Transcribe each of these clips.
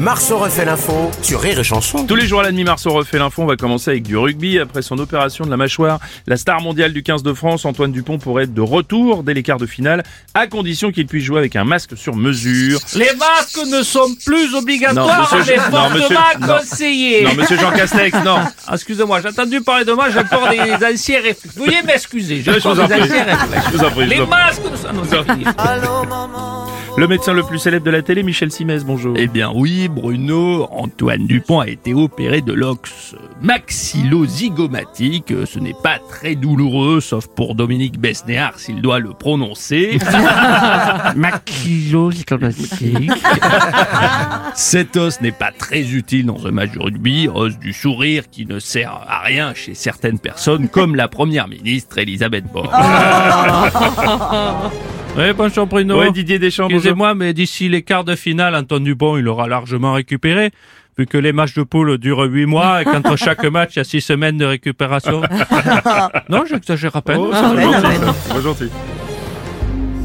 Marceau refait l'info sur Rire et Chanson. Tous les jours à la demi Marceau refait l'info. On va commencer avec du rugby. Après son opération de la mâchoire, la star mondiale du 15 de France, Antoine Dupont, pourrait être de retour dès les quarts de finale, à condition qu'il puisse jouer avec un masque sur mesure. Les masques ne sont plus Non, obligatoires, monsieur mais non, monsieur- fortement non. conseillés. Non, monsieur Jean Castex, non. Ah, Excusez-moi, j'ai entendu parler de moi, j'ai encore des anciens réflexes. Veuillez m'excuser, j'ai encore en des anciens réflexes. Je vous en prie, je Les masques ne sont... Non, c'est fini. Le médecin le plus célèbre de la télé, Michel Simès, bonjour. Eh bien oui, Bruno, Antoine Dupont a été opéré de l'ox maxillozygomatique. Ce n'est pas très douloureux, sauf pour Dominique Besnéard s'il doit le prononcer. Maxillozygomatique. Cet os n'est pas très utile dans un match de rugby, os du sourire qui ne sert à rien chez certaines personnes, comme la première ministre Elisabeth Borne. Oui, bonjour Bruno. Ouais, Didier Deschamps, bonjour. Excusez-moi, mais d'ici les quarts de finale, Antoine Dupont, il aura largement récupéré. Vu que les matchs de poule durent 8 mois et qu'entre chaque match, il y a 6 semaines de récupération. non, j'exagère à peine. Oh, c'est pas gentil, pas gentil.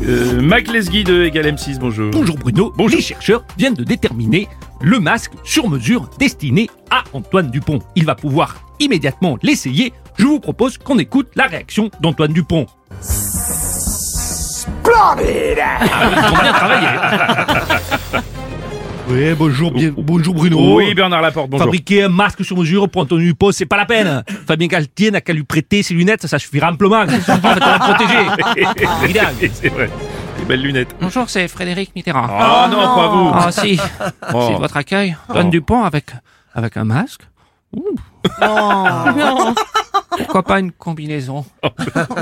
Euh, Mac Lesguy de Egal M6, bonjour. Bonjour Bruno. Les chercheurs viennent de déterminer le masque sur mesure destiné à Antoine Dupont. Il va pouvoir immédiatement l'essayer. Je vous propose qu'on écoute la réaction d'Antoine Dupont. Splendide Ah, ils ont bien travaillé. Oui, bonjour, bien- bonjour Bruno. Oui, Bernard Laporte, bonjour. Fabriquer un masque sur mesure pour Antoine Dupont, c'est pas la peine. Fabien Galtier n'a qu'à lui prêter ses lunettes, ça, ça suffira amplement. Ils sont protégés. Évidemment. c'est vrai. Des belles lunettes. Bonjour, c'est Frédéric Mitterrand. Ah non, pas vous. Ah si, Oh. c'est votre accueil. Antoine Dupont avec, avec un masque. Ouh. Pourquoi pas une combinaison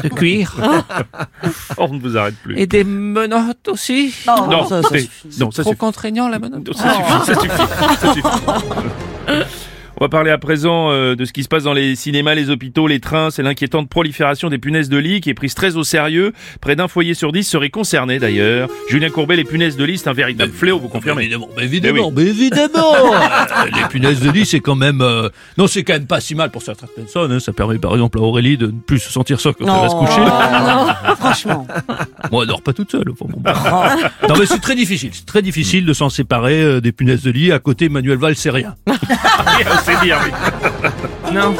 de cuir on ne vous arrête plus. et des menottes aussi non, ça, non, ça Trop suffit. contraignant la menotte Ça suffit, ça suffit, ça suffit. On va parler à présent euh, de ce qui se passe dans les cinémas, les hôpitaux, les trains. C'est l'inquiétante prolifération des punaises de lit qui est prise très au sérieux. Près d'un foyer sur dix serait concerné d'ailleurs. Julien Courbet, les punaises de lit, c'est un véritable fléau, vous confirmez? Évidemment, mais évidemment, mais évidemment. Euh, Les punaises de lit, c'est quand même. euh, Non, c'est quand même pas si mal pour certaines personnes. hein. Ça permet par exemple à Aurélie de ne plus se sentir seule quand elle va se coucher. franchement. Moi, elle dort pas toute seule. enfin, bon, bah. non, mais c'est très difficile. C'est très difficile de s'en séparer euh, des punaises de lit. À côté, Manuel Valls, c'est rien. C'est dire, oui. Non,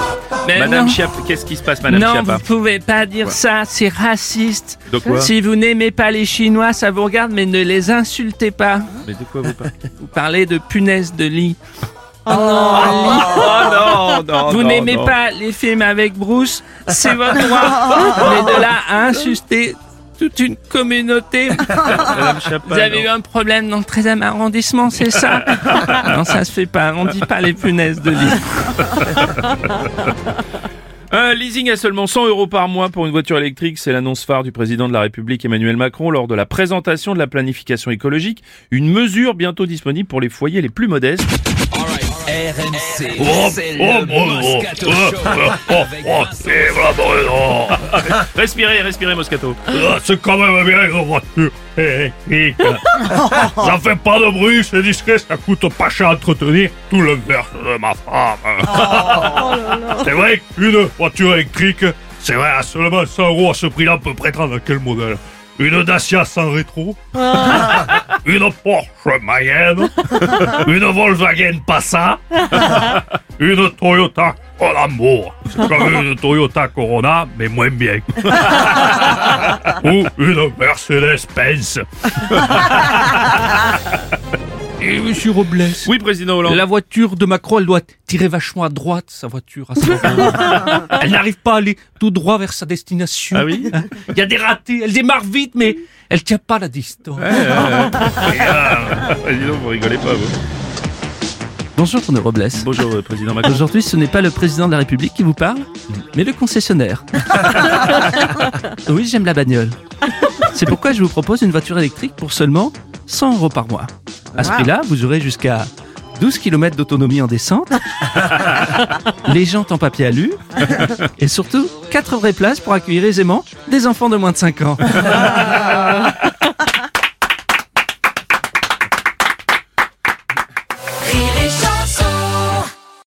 mais Madame non. Chiap, qu'est-ce qui se passe, Madame non, Chiappa vous pouvez pas dire ça, c'est raciste. De quoi Si vous n'aimez pas les Chinois, ça vous regarde, mais ne les insultez pas. Mais de quoi vous parlez Vous parlez de punaises de lit. Oh non, non, Vous non, n'aimez non. pas les films avec Bruce, c'est votre droit. mais de là à insulter toute une communauté. Vous avez eu un problème dans le 13e arrondissement, c'est ça Non, ça se fait pas. On dit pas les punaises de lit. Un leasing à seulement 100 euros par mois pour une voiture électrique, c'est l'annonce phare du président de la République Emmanuel Macron lors de la présentation de la planification écologique, une mesure bientôt disponible pour les foyers les plus modestes. RMC, Oh, c'est oh, le oh, oh, oh, oh, oh. Respirez, respirez Moscato. Ah, C'est quand même bien une voiture électrique. ça fait pas de bruit, c'est discret, ça coûte pas cher à entretenir. Tout le verre de ma femme. c'est vrai qu'une voiture électrique, c'est vrai, à seulement 100 euros à ce prix-là, on peut prétendre à quel modèle? Une Dacia sans rétro Une Porsche Mayenne Une Volkswagen Passat Une Toyota Colombo C'est comme une Toyota Corona, mais moins bien ou une Mercedes-Benz. Et monsieur Robles, Oui, président Hollande. la voiture de Macron, elle doit tirer vachement à droite, sa voiture. à elle n'arrive pas à aller tout droit vers sa destination. Ah oui Il y a des ratés, elle démarre vite, mais elle tient pas la distance. Ah, dis donc, vous rigolez pas, vous. Bonjour, Renaud Robles. Bonjour, euh, président Macron. Aujourd'hui, ce n'est pas le président de la République qui vous parle, mais le concessionnaire. oui, j'aime la bagnole. C'est pourquoi je vous propose une voiture électrique pour seulement 100 euros par mois. À ce prix-là, vous aurez jusqu'à 12 km d'autonomie en descente, les jantes en papier alu, et surtout 4 vraies places pour accueillir aisément des enfants de moins de 5 ans.